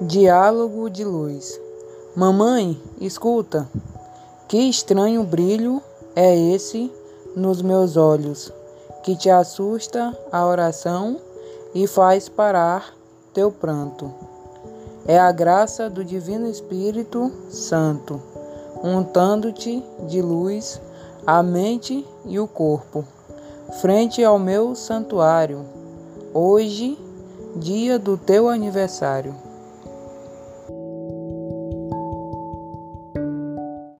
Diálogo de luz. Mamãe, escuta. Que estranho brilho é esse nos meus olhos, que te assusta a oração e faz parar teu pranto. É a graça do Divino Espírito Santo, untando-te de luz a mente e o corpo, frente ao meu santuário, hoje, dia do teu aniversário.